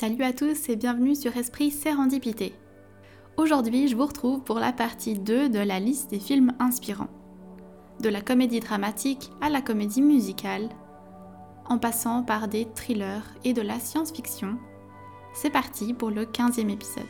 Salut à tous et bienvenue sur Esprit Sérendipité. Aujourd'hui, je vous retrouve pour la partie 2 de la liste des films inspirants. De la comédie dramatique à la comédie musicale, en passant par des thrillers et de la science-fiction, c'est parti pour le 15e épisode.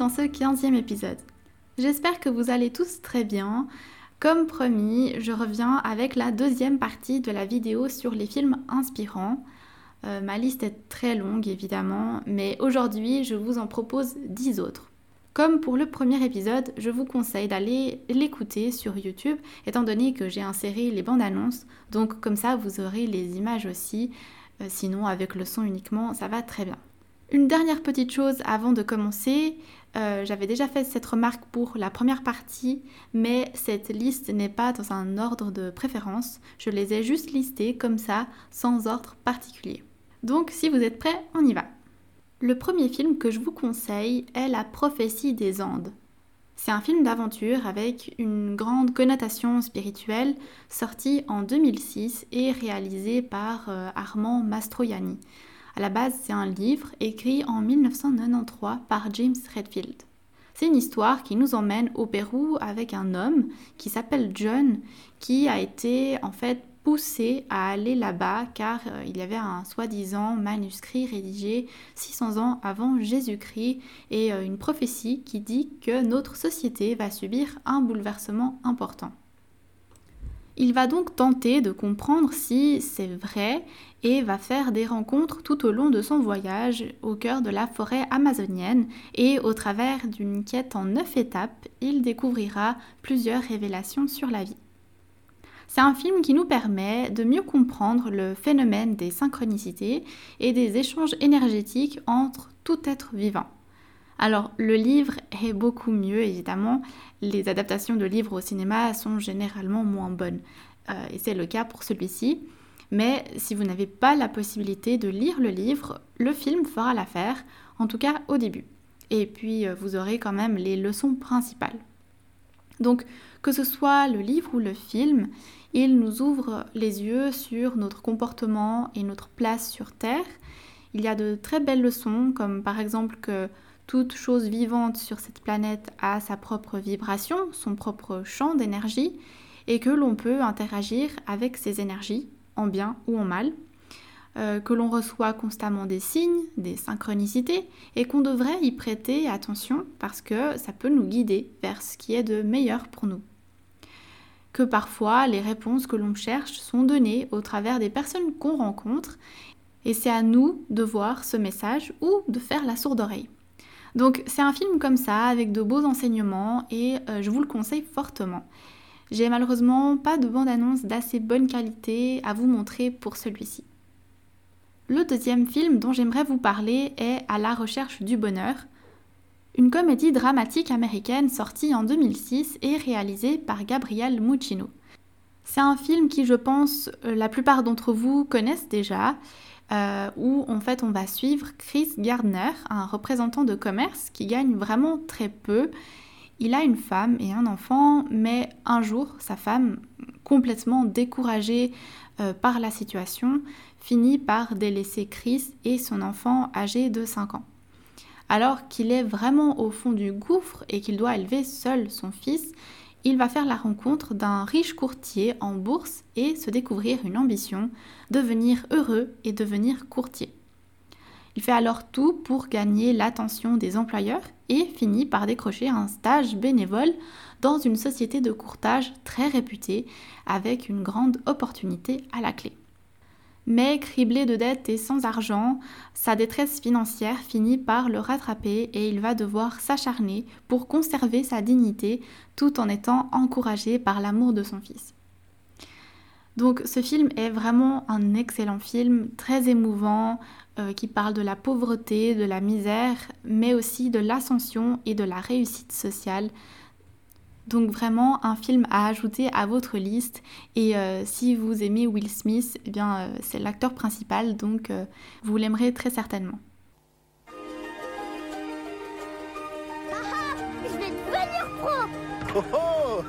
Dans ce 15e épisode. J'espère que vous allez tous très bien. Comme promis, je reviens avec la deuxième partie de la vidéo sur les films inspirants. Euh, ma liste est très longue évidemment, mais aujourd'hui je vous en propose 10 autres. Comme pour le premier épisode, je vous conseille d'aller l'écouter sur YouTube, étant donné que j'ai inséré les bandes annonces, donc comme ça vous aurez les images aussi, euh, sinon avec le son uniquement ça va très bien. Une dernière petite chose avant de commencer, euh, j'avais déjà fait cette remarque pour la première partie, mais cette liste n'est pas dans un ordre de préférence, je les ai juste listées comme ça, sans ordre particulier. Donc si vous êtes prêts, on y va. Le premier film que je vous conseille est La prophétie des Andes. C'est un film d'aventure avec une grande connotation spirituelle, sorti en 2006 et réalisé par euh, Armand Mastroianni. À la base, c'est un livre écrit en 1993 par James Redfield. C'est une histoire qui nous emmène au Pérou avec un homme qui s'appelle John, qui a été en fait poussé à aller là-bas car euh, il y avait un soi-disant manuscrit rédigé 600 ans avant Jésus-Christ et euh, une prophétie qui dit que notre société va subir un bouleversement important. Il va donc tenter de comprendre si c'est vrai et va faire des rencontres tout au long de son voyage au cœur de la forêt amazonienne et au travers d'une quête en neuf étapes, il découvrira plusieurs révélations sur la vie. C'est un film qui nous permet de mieux comprendre le phénomène des synchronicités et des échanges énergétiques entre tout être vivant. Alors le livre est beaucoup mieux évidemment, les adaptations de livres au cinéma sont généralement moins bonnes euh, et c'est le cas pour celui-ci. Mais si vous n'avez pas la possibilité de lire le livre, le film fera l'affaire, en tout cas au début. Et puis euh, vous aurez quand même les leçons principales. Donc que ce soit le livre ou le film, il nous ouvre les yeux sur notre comportement et notre place sur Terre. Il y a de très belles leçons, comme par exemple que toute chose vivante sur cette planète a sa propre vibration, son propre champ d'énergie, et que l'on peut interagir avec ces énergies, en bien ou en mal, euh, que l'on reçoit constamment des signes, des synchronicités, et qu'on devrait y prêter attention parce que ça peut nous guider vers ce qui est de meilleur pour nous. Que parfois les réponses que l'on cherche sont données au travers des personnes qu'on rencontre, et c'est à nous de voir ce message ou de faire la sourde oreille. Donc c'est un film comme ça, avec de beaux enseignements, et euh, je vous le conseille fortement. J'ai malheureusement pas de bande-annonce d'assez bonne qualité à vous montrer pour celui-ci. Le deuxième film dont j'aimerais vous parler est À la recherche du bonheur, une comédie dramatique américaine sortie en 2006 et réalisée par Gabriel Muccino. C'est un film qui, je pense, euh, la plupart d'entre vous connaissent déjà euh, où en fait on va suivre Chris Gardner, un représentant de commerce qui gagne vraiment très peu. Il a une femme et un enfant, mais un jour, sa femme, complètement découragée euh, par la situation, finit par délaisser Chris et son enfant âgé de 5 ans. Alors qu'il est vraiment au fond du gouffre et qu'il doit élever seul son fils, il va faire la rencontre d'un riche courtier en bourse et se découvrir une ambition, devenir heureux et devenir courtier. Il fait alors tout pour gagner l'attention des employeurs et finit par décrocher un stage bénévole dans une société de courtage très réputée avec une grande opportunité à la clé. Mais criblé de dettes et sans argent, sa détresse financière finit par le rattraper et il va devoir s'acharner pour conserver sa dignité tout en étant encouragé par l'amour de son fils. Donc ce film est vraiment un excellent film, très émouvant, euh, qui parle de la pauvreté, de la misère, mais aussi de l'ascension et de la réussite sociale. Donc vraiment un film à ajouter à votre liste. Et euh, si vous aimez Will Smith, eh bien euh, c'est l'acteur principal, donc vous l'aimerez très certainement. je vais devenir pro oh, oh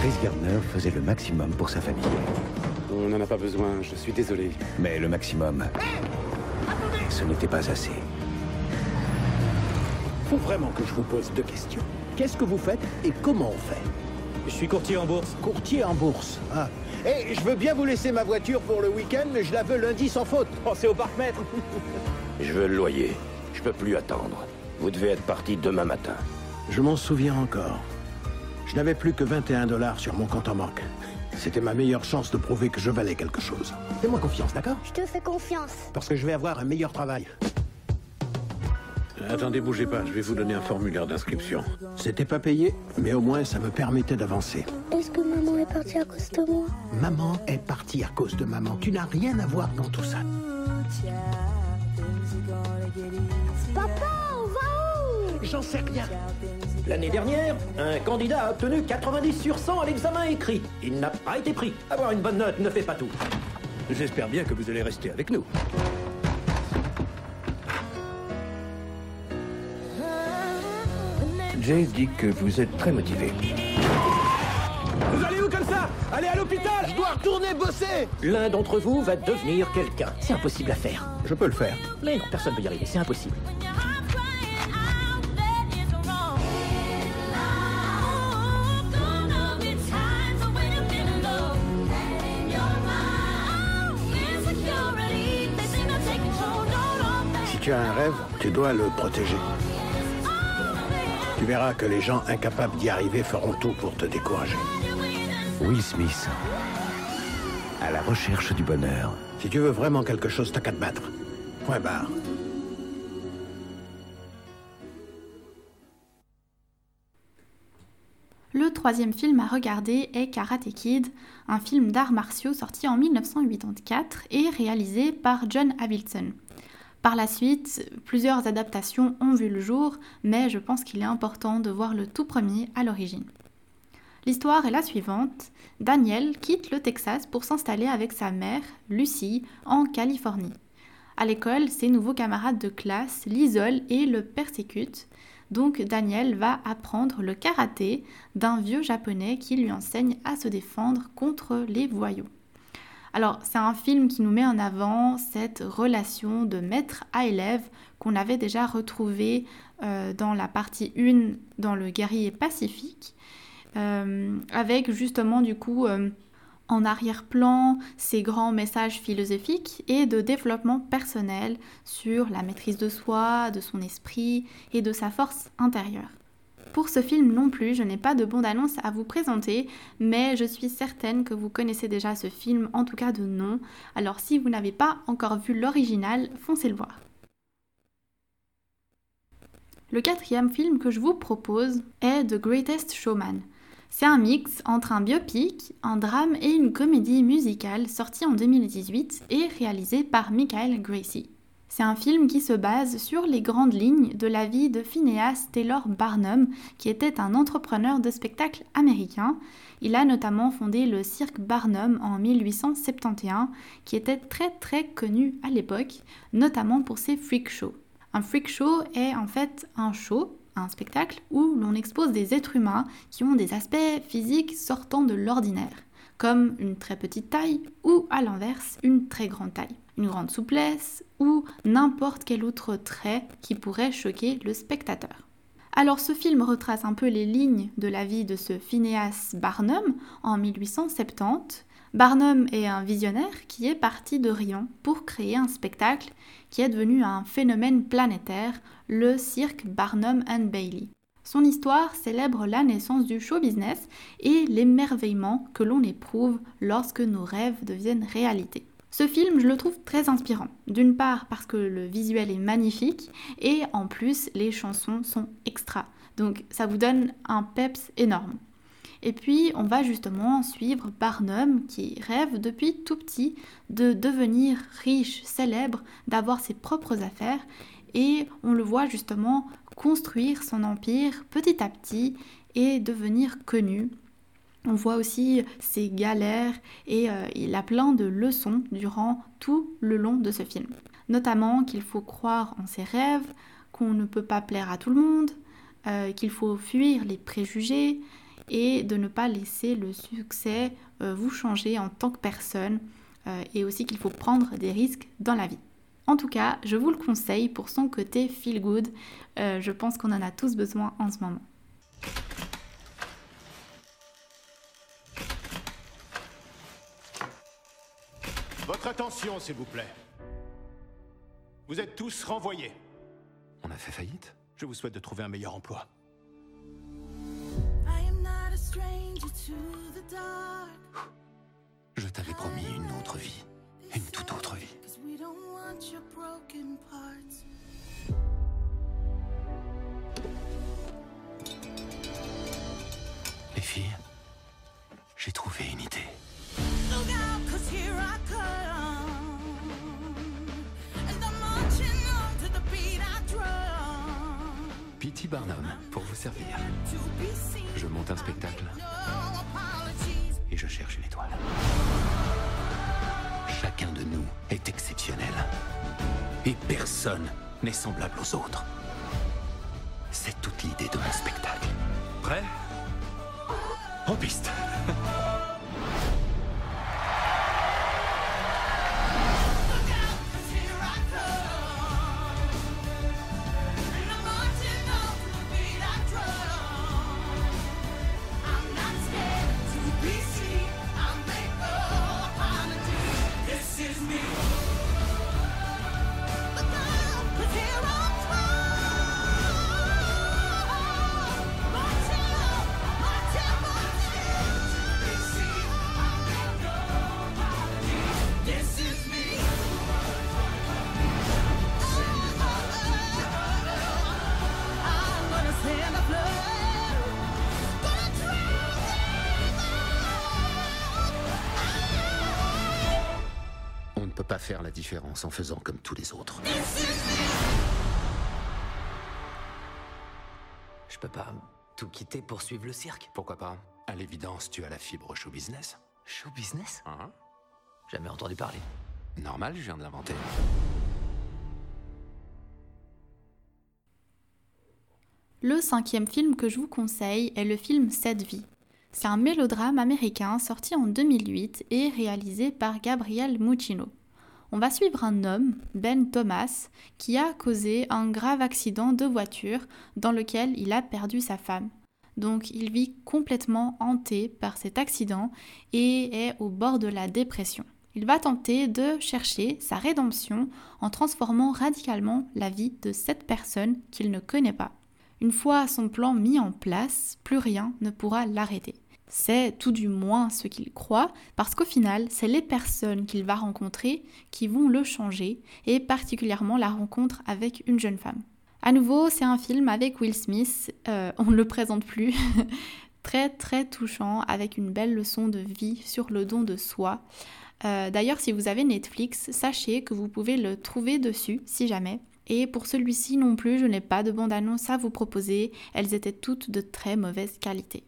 Chris Gardner faisait le maximum pour sa famille. On n'en a pas besoin, je suis désolé. Mais le maximum, ce n'était pas assez. Faut vraiment que je vous pose deux questions. Qu'est-ce que vous faites et comment on fait Je suis courtier en bourse. Courtier en bourse, ah. Et je veux bien vous laisser ma voiture pour le week-end, mais je la veux lundi sans faute. Pensez au parc-mètre. je veux le loyer. Je peux plus attendre. Vous devez être parti demain matin. Je m'en souviens encore. Je n'avais plus que 21 dollars sur mon compte en banque. C'était ma meilleure chance de prouver que je valais quelque chose. Fais-moi confiance, d'accord? Je te fais confiance. Parce que je vais avoir un meilleur travail. Attendez, bougez pas, je vais vous donner un formulaire d'inscription. C'était pas payé, mais au moins ça me permettait d'avancer. Est-ce que maman est partie à cause de moi? Maman est partie à cause de maman. Tu n'as rien à voir dans tout ça. Papa, on va où? J'en sais rien. L'année dernière, un candidat a obtenu 90 sur 100 à l'examen écrit. Il n'a pas été pris. Avoir une bonne note ne fait pas tout. J'espère bien que vous allez rester avec nous. Jay dit que vous êtes très motivé. Vous allez où comme ça? Allez à l'hôpital Je dois retourner bosser L'un d'entre vous va devenir quelqu'un. C'est impossible à faire. Je peux le faire. Mais non, personne ne peut y arriver. C'est impossible. tu as un rêve, tu dois le protéger. Tu verras que les gens incapables d'y arriver feront tout pour te décourager. Will Smith, à la recherche du bonheur. Si tu veux vraiment quelque chose, t'as qu'à te battre. Point barre. Le troisième film à regarder est Karate Kid, un film d'arts martiaux sorti en 1984 et réalisé par John Avildsen. Par la suite, plusieurs adaptations ont vu le jour, mais je pense qu'il est important de voir le tout premier à l'origine. L'histoire est la suivante. Daniel quitte le Texas pour s'installer avec sa mère, Lucie, en Californie. À l'école, ses nouveaux camarades de classe l'isolent et le persécutent. Donc Daniel va apprendre le karaté d'un vieux japonais qui lui enseigne à se défendre contre les voyous. Alors, c'est un film qui nous met en avant cette relation de maître à élève qu'on avait déjà retrouvée euh, dans la partie 1 dans le guerrier pacifique, euh, avec justement du coup euh, en arrière-plan ces grands messages philosophiques et de développement personnel sur la maîtrise de soi, de son esprit et de sa force intérieure. Pour ce film non plus, je n'ai pas de bande-annonce à vous présenter, mais je suis certaine que vous connaissez déjà ce film, en tout cas de nom. Alors si vous n'avez pas encore vu l'original, foncez le voir. Le quatrième film que je vous propose est The Greatest Showman. C'est un mix entre un biopic, un drame et une comédie musicale sorti en 2018 et réalisé par Michael Gracie. C'est un film qui se base sur les grandes lignes de la vie de Phineas Taylor Barnum, qui était un entrepreneur de spectacle américain. Il a notamment fondé le cirque Barnum en 1871, qui était très très connu à l'époque, notamment pour ses freak shows. Un freak show est en fait un show, un spectacle, où l'on expose des êtres humains qui ont des aspects physiques sortant de l'ordinaire, comme une très petite taille ou à l'inverse une très grande taille une grande souplesse ou n'importe quel autre trait qui pourrait choquer le spectateur. Alors ce film retrace un peu les lignes de la vie de ce Phineas Barnum en 1870. Barnum est un visionnaire qui est parti de Rion pour créer un spectacle qui est devenu un phénomène planétaire, le cirque Barnum and Bailey. Son histoire célèbre la naissance du show business et l'émerveillement que l'on éprouve lorsque nos rêves deviennent réalité. Ce film, je le trouve très inspirant. D'une part parce que le visuel est magnifique et en plus les chansons sont extra. Donc ça vous donne un peps énorme. Et puis on va justement suivre Barnum qui rêve depuis tout petit de devenir riche, célèbre, d'avoir ses propres affaires et on le voit justement construire son empire petit à petit et devenir connu. On voit aussi ses galères et euh, il a plein de leçons durant tout le long de ce film. Notamment qu'il faut croire en ses rêves, qu'on ne peut pas plaire à tout le monde, euh, qu'il faut fuir les préjugés et de ne pas laisser le succès euh, vous changer en tant que personne et aussi qu'il faut prendre des risques dans la vie. En tout cas, je vous le conseille pour son côté feel good. je pense qu'on en a tous besoin en ce moment. Attention, s'il vous plaît. Vous êtes tous renvoyés. On a fait faillite? Je vous souhaite de trouver un meilleur emploi. Je t'avais promis une autre vie. Une toute autre vie. P.T. Barnum, pour vous servir. Je monte un spectacle et je cherche une étoile. Chacun de nous est exceptionnel. Et personne n'est semblable aux autres. C'est toute l'idée de mon spectacle. Prêt? En piste faire la différence en faisant comme tous les autres. Je peux pas tout quitter pour suivre le cirque. Pourquoi pas? À l'évidence, tu as la fibre show business. Show business? Hein Jamais entendu parler. Normal, je viens de l'inventer. Le cinquième film que je vous conseille est le film Cette vie. C'est un mélodrame américain sorti en 2008 et réalisé par Gabriel Muccino on va suivre un homme, Ben Thomas, qui a causé un grave accident de voiture dans lequel il a perdu sa femme. Donc il vit complètement hanté par cet accident et est au bord de la dépression. Il va tenter de chercher sa rédemption en transformant radicalement la vie de cette personne qu'il ne connaît pas. Une fois son plan mis en place, plus rien ne pourra l'arrêter. C'est tout du moins ce qu'il croit, parce qu'au final, c'est les personnes qu'il va rencontrer qui vont le changer, et particulièrement la rencontre avec une jeune femme. À nouveau, c'est un film avec Will Smith, euh, on ne le présente plus, très très touchant, avec une belle leçon de vie sur le don de soi. Euh, d'ailleurs, si vous avez Netflix, sachez que vous pouvez le trouver dessus, si jamais. Et pour celui-ci non plus, je n'ai pas de bande-annonce à vous proposer, elles étaient toutes de très mauvaise qualité.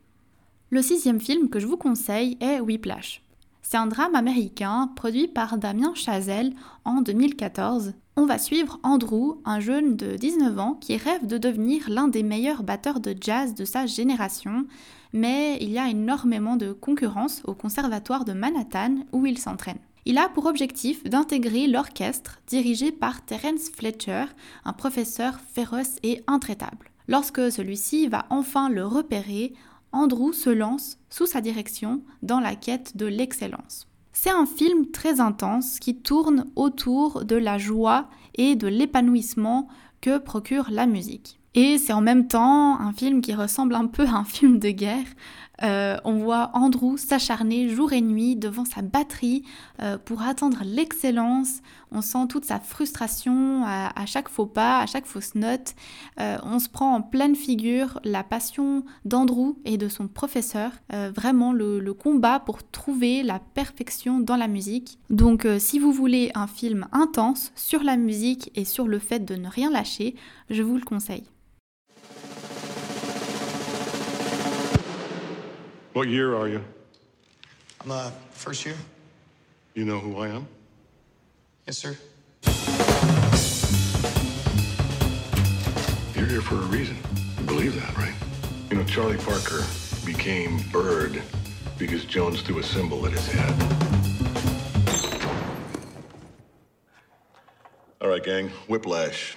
Le sixième film que je vous conseille est Whiplash. C'est un drame américain produit par Damien Chazelle en 2014. On va suivre Andrew, un jeune de 19 ans qui rêve de devenir l'un des meilleurs batteurs de jazz de sa génération, mais il y a énormément de concurrence au conservatoire de Manhattan où il s'entraîne. Il a pour objectif d'intégrer l'orchestre dirigé par Terence Fletcher, un professeur féroce et intraitable. Lorsque celui-ci va enfin le repérer, Andrew se lance sous sa direction dans la quête de l'excellence. C'est un film très intense qui tourne autour de la joie et de l'épanouissement que procure la musique. Et c'est en même temps un film qui ressemble un peu à un film de guerre. Euh, on voit Andrew s'acharner jour et nuit devant sa batterie euh, pour atteindre l'excellence. On sent toute sa frustration à, chaque faux pas, à chaque fausse note. Euh, on se prend en pleine figure la passion d'Andrew et de son professeur. vraiment le, le, combat pour trouver la perfection dans la musique. Donc si vous voulez un film intense sur la musique et sur le fait de ne rien lâcher, je vous le conseille. What year are you? I'm uh, first year. You know who I am? Yes, sir. You're here for a reason. You believe that, right? You know, Charlie Parker became Bird because Jones threw a symbol at his head. All right, gang, whiplash.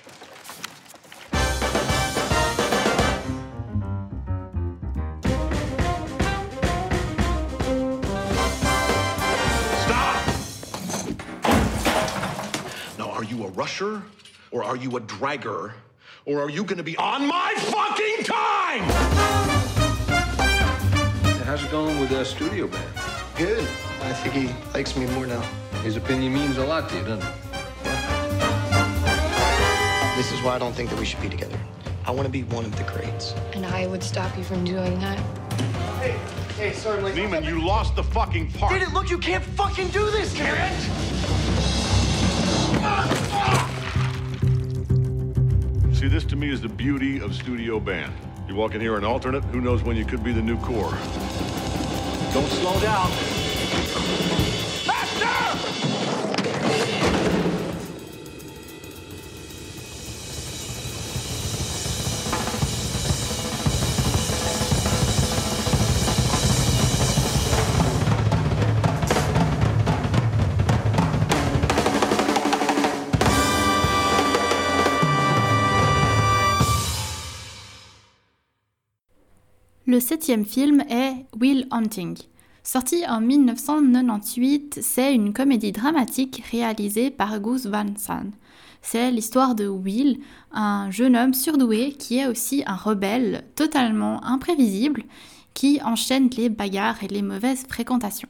Rusher? Or are you a dragger? Or are you gonna be on my fucking time? How's it going with the studio band? Good. I think he likes me more now. His opinion means a lot to you, doesn't it? This is why I don't think that we should be together. I want to be one of the greats. And I would stop you from doing that. Hey, hey, sorry, Mike. Neiman, you lost the fucking part. Did it? Look, you can't fucking do this, Garrett! See, this to me is the beauty of studio band. You walk in here an alternate, who knows when you could be the new core. Don't slow down. Le septième film est Will Hunting. Sorti en 1998, c'est une comédie dramatique réalisée par Gus Van Sant. C'est l'histoire de Will, un jeune homme surdoué qui est aussi un rebelle totalement imprévisible qui enchaîne les bagarres et les mauvaises fréquentations.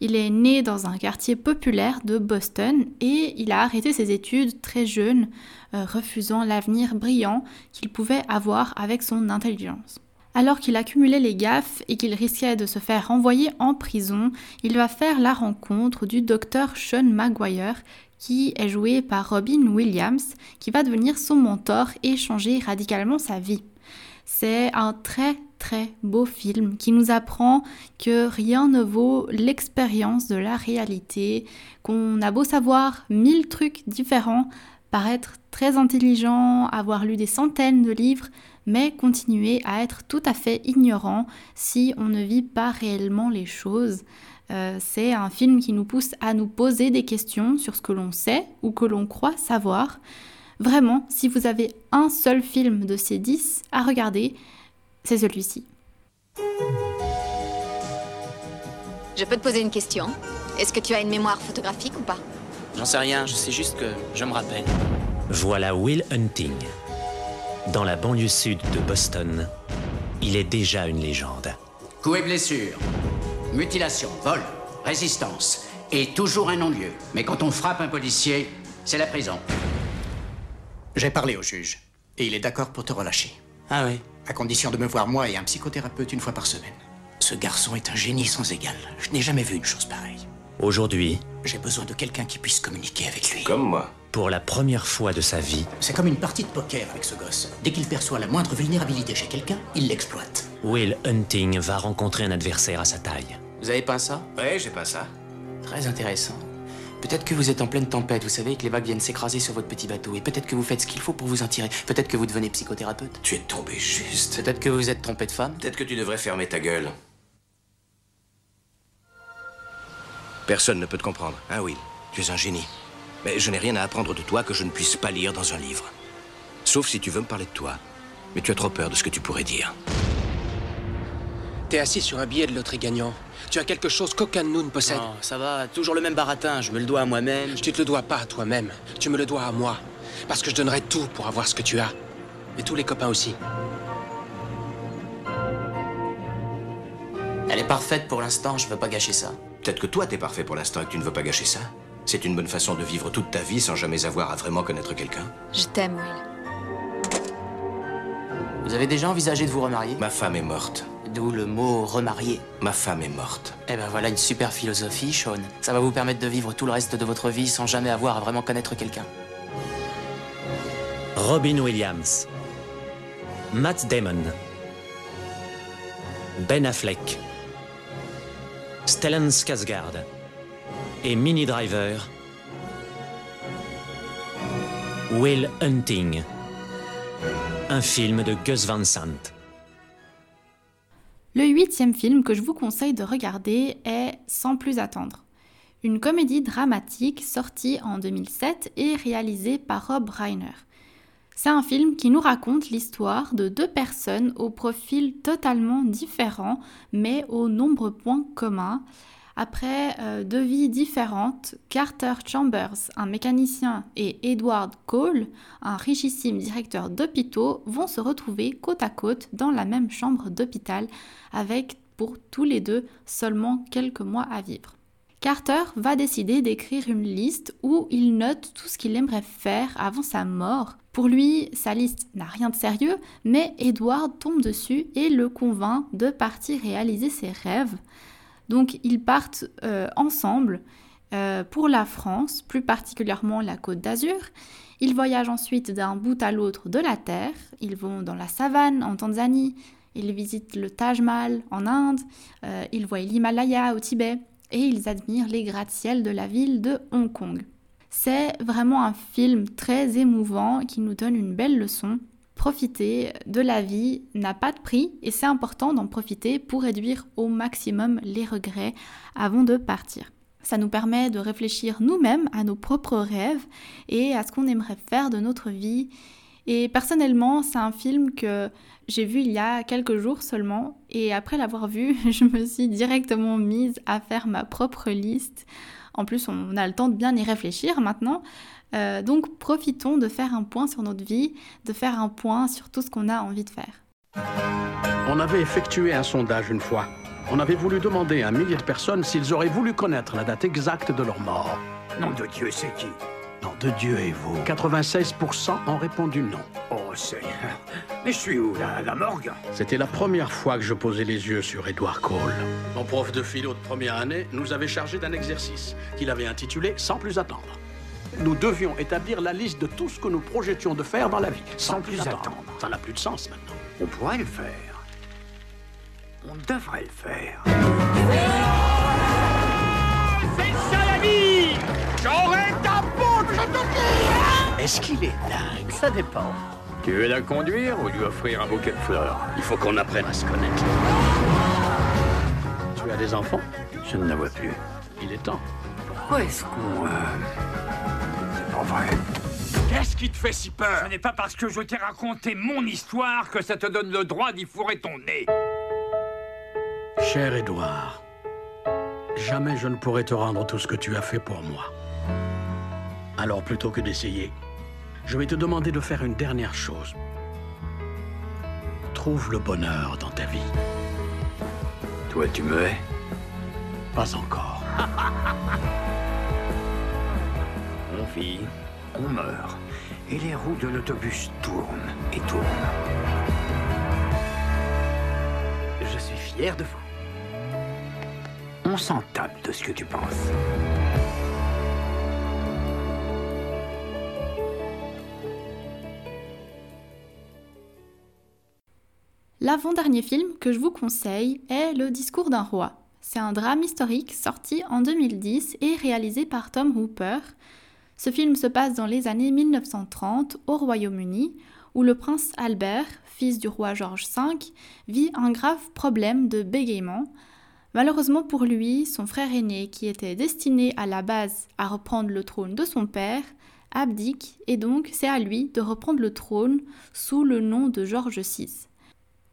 Il est né dans un quartier populaire de Boston et il a arrêté ses études très jeune, euh, refusant l'avenir brillant qu'il pouvait avoir avec son intelligence. Alors qu'il accumulait les gaffes et qu'il risquait de se faire renvoyer en prison, il va faire la rencontre du docteur Sean Maguire, qui est joué par Robin Williams, qui va devenir son mentor et changer radicalement sa vie. C'est un très très beau film qui nous apprend que rien ne vaut l'expérience de la réalité, qu'on a beau savoir mille trucs différents, paraître très intelligent, avoir lu des centaines de livres, mais continuer à être tout à fait ignorant si on ne vit pas réellement les choses. Euh, c'est un film qui nous pousse à nous poser des questions sur ce que l'on sait ou que l'on croit savoir. Vraiment, si vous avez un seul film de ces dix à regarder, c'est celui-ci. Je peux te poser une question Est-ce que tu as une mémoire photographique ou pas? J'en sais rien, je sais juste que je me rappelle. Voilà Will Hunting, dans la banlieue sud de Boston, il est déjà une légende. Coups et blessures, mutilation, vol, résistance, et toujours un non-lieu. Mais quand on frappe un policier, c'est la prison. J'ai parlé au juge, et il est d'accord pour te relâcher. Ah oui À condition de me voir moi et un psychothérapeute une fois par semaine. Ce garçon est un génie sans égal. Je n'ai jamais vu une chose pareille. Aujourd'hui, j'ai besoin de quelqu'un qui puisse communiquer avec lui. Comme moi. Pour la première fois de sa vie, c'est comme une partie de poker avec ce gosse. Dès qu'il perçoit la moindre vulnérabilité chez quelqu'un, il l'exploite. Will Hunting va rencontrer un adversaire à sa taille. Vous avez pas ça? Ouais, j'ai pas ça. Très intéressant. Peut-être que vous êtes en pleine tempête, vous savez, que les vagues viennent s'écraser sur votre petit bateau, et peut-être que vous faites ce qu'il faut pour vous en tirer. Peut-être que vous devenez psychothérapeute. Tu es tombé juste. Peut-être que vous êtes trompé de femme. Peut-être que tu devrais fermer ta gueule. Personne ne peut te comprendre, hein, Will Tu es un génie. Mais je n'ai rien à apprendre de toi que je ne puisse pas lire dans un livre. Sauf si tu veux me parler de toi. Mais tu as trop peur de ce que tu pourrais dire. T'es assis sur un billet de loterie gagnant. Tu as quelque chose qu'aucun de nous ne possède. Non, ça va, toujours le même baratin. Je me le dois à moi-même. Tu te le dois pas à toi-même. Tu me le dois à moi. Parce que je donnerai tout pour avoir ce que tu as. Et tous les copains aussi. Elle est parfaite pour l'instant, je veux pas gâcher ça. Peut-être que toi t'es parfait pour l'instant et que tu ne veux pas gâcher ça. C'est une bonne façon de vivre toute ta vie sans jamais avoir à vraiment connaître quelqu'un. Je t'aime, Will. Vous avez déjà envisagé de vous remarier? Ma femme est morte. D'où le mot remarier. Ma femme est morte. Eh ben voilà une super philosophie, Sean. Ça va vous permettre de vivre tout le reste de votre vie sans jamais avoir à vraiment connaître quelqu'un. Robin Williams, Matt Damon, Ben Affleck, Stellan Skarsgård et Minnie Driver, Will Hunting, un film de Gus Van Sant. Le huitième film que je vous conseille de regarder est Sans plus attendre, une comédie dramatique sortie en 2007 et réalisée par Rob Reiner. C'est un film qui nous raconte l'histoire de deux personnes au profil totalement différent, mais aux nombreux points communs. Après euh, deux vies différentes, Carter Chambers, un mécanicien, et Edward Cole, un richissime directeur d'hôpitaux, vont se retrouver côte à côte dans la même chambre d'hôpital, avec pour tous les deux seulement quelques mois à vivre. Carter va décider d'écrire une liste où il note tout ce qu'il aimerait faire avant sa mort. Pour lui, sa liste n'a rien de sérieux, mais Edward tombe dessus et le convainc de partir réaliser ses rêves. Donc ils partent euh, ensemble euh, pour la France, plus particulièrement la Côte d'Azur. Ils voyagent ensuite d'un bout à l'autre de la Terre. Ils vont dans la savane en Tanzanie. Ils visitent le Taj Mahal en Inde. Euh, ils voient l'Himalaya au Tibet. Et ils admirent les gratte-ciel de la ville de Hong Kong. C'est vraiment un film très émouvant qui nous donne une belle leçon profiter de la vie n'a pas de prix et c'est important d'en profiter pour réduire au maximum les regrets avant de partir. Ça nous permet de réfléchir nous-mêmes à nos propres rêves et à ce qu'on aimerait faire de notre vie. Et personnellement, c'est un film que j'ai vu il y a quelques jours seulement et après l'avoir vu, je me suis directement mise à faire ma propre liste. En plus, on a le temps de bien y réfléchir maintenant. Euh, donc profitons de faire un point sur notre vie, de faire un point sur tout ce qu'on a envie de faire. On avait effectué un sondage une fois. On avait voulu demander à un millier de personnes s'ils auraient voulu connaître la date exacte de leur mort. Nom de Dieu, c'est qui? Nom de Dieu et vous 96% ont répondu non. Oh, Seigneur. Mais je suis où, là La morgue? C'était la première fois que je posais les yeux sur Edward Cole. Mon prof de philo de première année nous avait chargé d'un exercice qu'il avait intitulé Sans plus attendre nous devions établir la liste de tout ce que nous projetions de faire dans la vie. Sans, plus attendre. Ça n'a plus de sens maintenant. On pourrait le faire. On devrait le faire. C'est ça la vie J'aurais Est-ce qu'il est dingue? Ça dépend. Tu veux la conduire ou lui offrir un bouquet de fleurs? Il faut qu'on apprenne à se connaître. Tu as des enfants? Je ne la vois plus. Il est temps. Pourquoi est-ce qu'on... Euh... C'est pas vrai. Qu'est-ce qui te fait si peur? Ce n'est pas parce que je t'ai raconté mon histoire que ça te donne le droit d'y fourrer ton nez. Cher Édouard, jamais je ne pourrai te rendre tout ce que tu as fait pour moi. Alors plutôt que d'essayer, je vais te demander de faire une dernière chose. Trouve le bonheur dans ta vie. Toi, tu me hais? Pas encore. on vit, on meurt, et les roues de l'autobus tournent et tournent. Je suis fier de vous. On s'en tape de ce que tu penses. L'avant-dernier film que je vous conseille est Le discours d'un roi. C'est un drame historique sorti en 2010 et réalisé par Tom Hooper. Ce film se passe dans les années 1930 au Royaume-Uni, où le prince Albert, fils du roi George V, vit un grave problème de bégaiement. Malheureusement pour lui, son frère aîné, qui était destiné à la base à reprendre le trône de son père, abdique et donc c'est à lui de reprendre le trône sous le nom de George VI.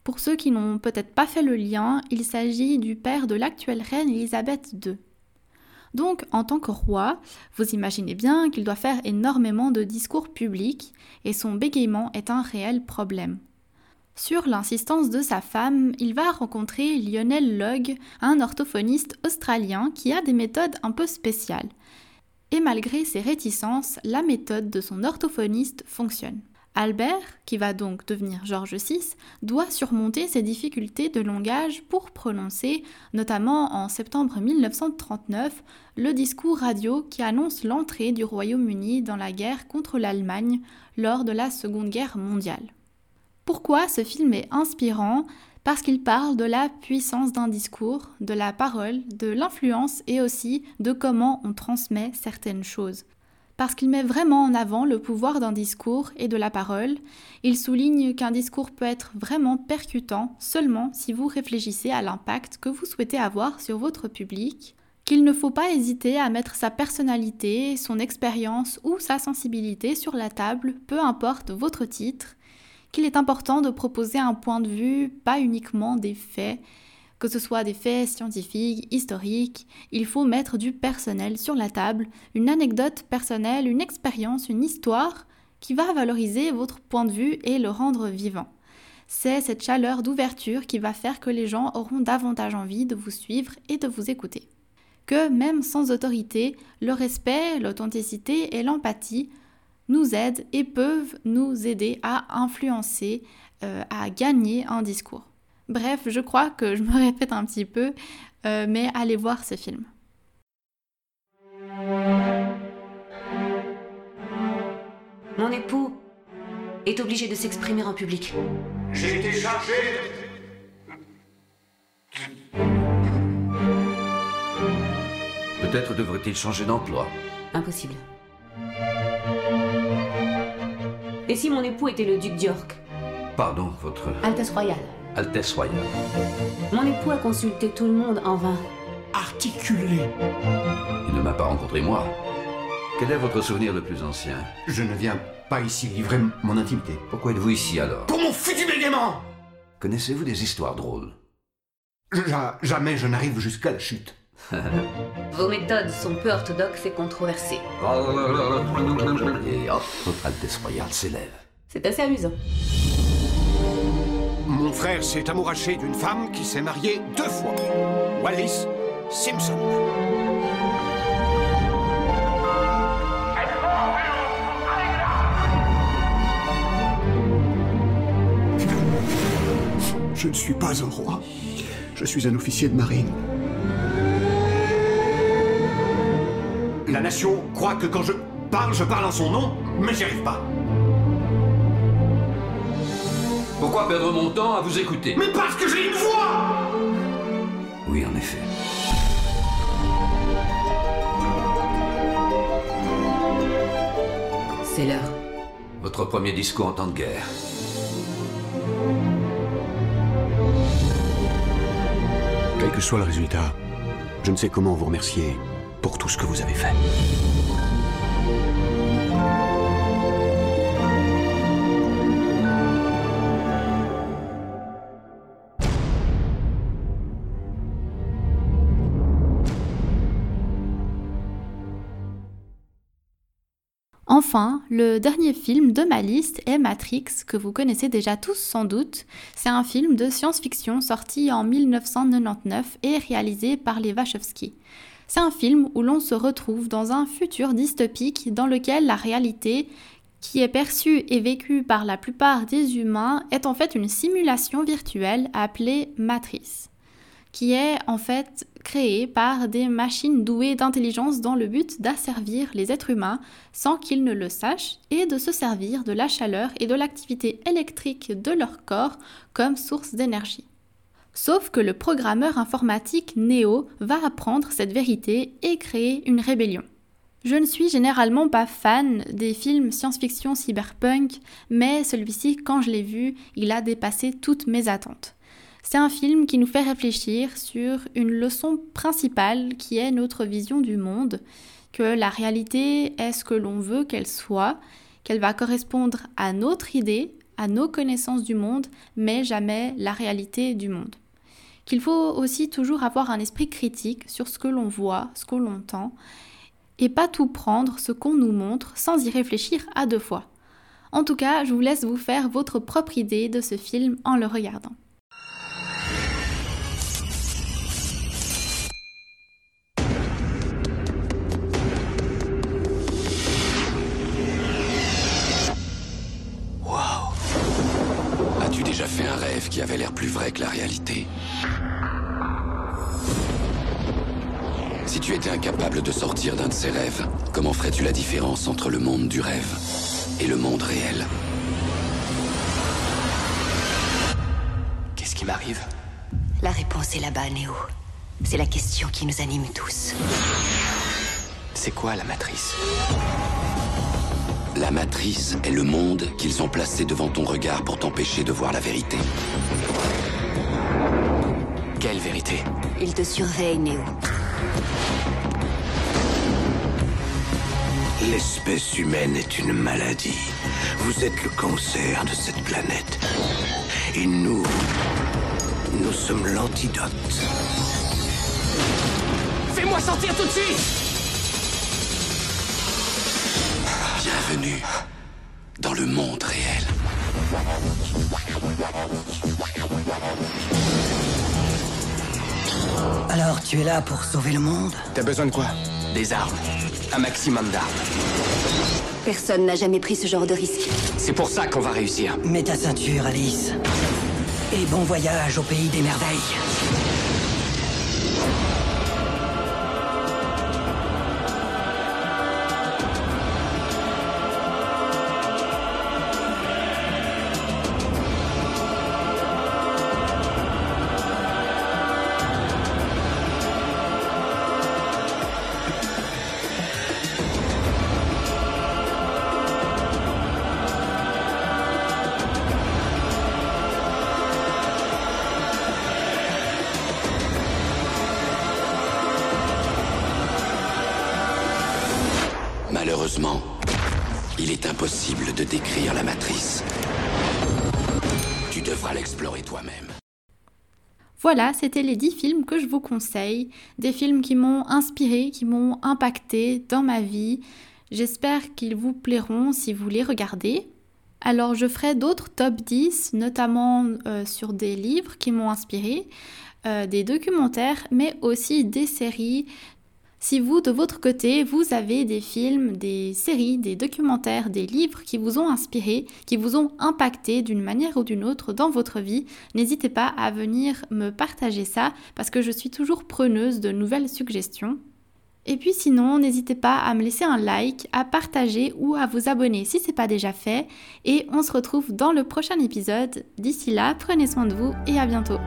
Pour ceux qui n'ont peut-être pas fait le lien, il s'agit du père de l'actuelle reine Elisabeth II. Donc, en tant que roi, vous imaginez bien qu'il doit faire énormément de discours publics et son bégaiement est un réel problème. Sur l'insistance de sa femme, il va rencontrer Lionel Logg, un orthophoniste australien qui a des méthodes un peu spéciales. Et malgré ses réticences, la méthode de son orthophoniste fonctionne. Albert, qui va donc devenir George VI, doit surmonter ses difficultés de langage pour prononcer, notamment en septembre 1939, le discours radio qui annonce l'entrée du Royaume-Uni dans la guerre contre l'Allemagne lors de la Seconde Guerre mondiale. Pourquoi ce film est inspirant? Parce qu'il parle de la puissance d'un discours, de la parole, de l'influence et aussi de comment on transmet certaines choses parce qu'il met vraiment en avant le pouvoir d'un discours et de la parole. Il souligne qu'un discours peut être vraiment percutant seulement si vous réfléchissez à l'impact que vous souhaitez avoir sur votre public, qu'il ne faut pas hésiter à mettre sa personnalité, son expérience ou sa sensibilité sur la table, peu importe votre titre, qu'il est important de proposer un point de vue, pas uniquement des faits, que ce soit des faits scientifiques, historiques, il faut mettre du personnel sur la table, une anecdote personnelle, une expérience, une histoire qui va valoriser votre point de vue et le rendre vivant. C'est cette chaleur d'ouverture qui va faire que les gens auront davantage envie de vous suivre et de vous écouter. Que même sans autorité, le respect, l'authenticité et l'empathie nous aident et peuvent nous aider à influencer, euh, à gagner un discours. Bref, je crois que je me répète un petit peu, euh, mais allez voir ce film. Mon époux est obligé de s'exprimer en public. J'ai été chargé Peut-être devrait-il changer d'emploi. Impossible. Et si mon époux était le duc d'York? Pardon, votre... Altesse royale. Altesse royale. Mon époux a consulté tout le monde en vain. Articulé. Il ne m'a pas rencontré moi. Quel est votre souvenir le plus ancien? Je ne viens pas ici livrer mon intimité. Pourquoi êtes-vous ici alors? Pour mon futur bégaiement Connaissez-vous des histoires drôles? Ja- Jamais je n'arrive jusqu'à la chute. Vos méthodes sont peu orthodoxes et controversées. Et hop, votre Altesse royale s'élève. C'est assez amusant. Mon frère s'est amouraché d'une femme qui s'est mariée deux fois. Wallis Simpson. Je ne suis pas un roi. Je suis un officier de marine. La nation croit que quand je parle, je parle en son nom, mais j'y arrive pas. Pourquoi perdre mon temps à vous écouter Mais parce que j'ai une voix Oui, en effet. C'est l'heure. Votre premier discours en temps de guerre. Quel que soit le résultat, je ne sais comment vous remercier pour tout ce que vous avez fait. Enfin, le dernier film de ma liste est Matrix, que vous connaissez déjà tous sans doute. C'est un film de science-fiction sorti en 1999 et réalisé par les Wachowski. C'est un film où l'on se retrouve dans un futur dystopique dans lequel la réalité, qui est perçue et vécue par la plupart des humains, est en fait une simulation virtuelle appelée Matrice qui est en fait créée par des machines douées d'intelligence dans le but d'asservir les êtres humains sans qu'ils ne le sachent et de se servir de la chaleur et de l'activité électrique de leur corps comme source d'énergie. Sauf que le programmeur informatique Neo va apprendre cette vérité et créer une rébellion. Je ne suis généralement pas fan des films science-fiction cyberpunk, mais celui-ci, quand je l'ai vu, il a dépassé toutes mes attentes. C'est un film qui nous fait réfléchir sur une leçon principale qui est notre vision du monde, que la réalité est ce que l'on veut qu'elle soit, qu'elle va correspondre à notre idée, à nos connaissances du monde, mais jamais la réalité du monde. Qu'il faut aussi toujours avoir un esprit critique sur ce que l'on voit, ce que l'on entend, et pas tout prendre ce qu'on nous montre sans y réfléchir à deux fois. En tout cas, je vous laisse vous faire votre propre idée de ce film en le regardant. Qui avait l'air plus vrai que la réalité Si tu étais incapable de sortir d'un de ces rêves, comment ferais-tu la différence entre le monde du rêve et le monde réel? Qu'est-ce qui m'arrive? La réponse est là-bas, Néo. C'est la question qui nous anime tous. C'est quoi la matrice? La matrice est le monde qu'ils ont placé devant ton regard pour t'empêcher de voir la vérité. Quelle vérité? Il te surveille, Néo. L'espèce humaine est une maladie. Vous êtes le cancer de cette planète. Et nous, nous sommes l'antidote. Fais-moi sortir tout de suite Bienvenue dans le monde réel. Alors, tu es là pour sauver le monde? T'as besoin de quoi? Des armes. Un maximum d'armes. Personne n'a jamais pris ce genre de risque. C'est pour ça qu'on va réussir. Mets ta ceinture, Alice. Et bon voyage au pays des merveilles. La matrice. Tu devras l'explorer toi-même. Voilà, c'était les 10 films que je vous conseille, des films qui m'ont inspiré, qui m'ont impacté dans ma vie. J'espère qu'ils vous plairont si vous les regardez. Alors je ferai d'autres top 10, notamment euh, sur des livres qui m'ont inspiré, euh, des documentaires, mais aussi des séries. Si vous, de votre côté, vous avez des films, des séries, des documentaires, des livres qui vous ont inspiré, qui vous ont impacté d'une manière ou d'une autre dans votre vie, n'hésitez pas à venir me partager ça parce que je suis toujours preneuse de nouvelles suggestions. Et puis sinon, n'hésitez pas à me laisser un like, à partager ou à vous abonner si ce n'est pas déjà fait. Et on se retrouve dans le prochain épisode. D'ici là, prenez soin de vous et à bientôt.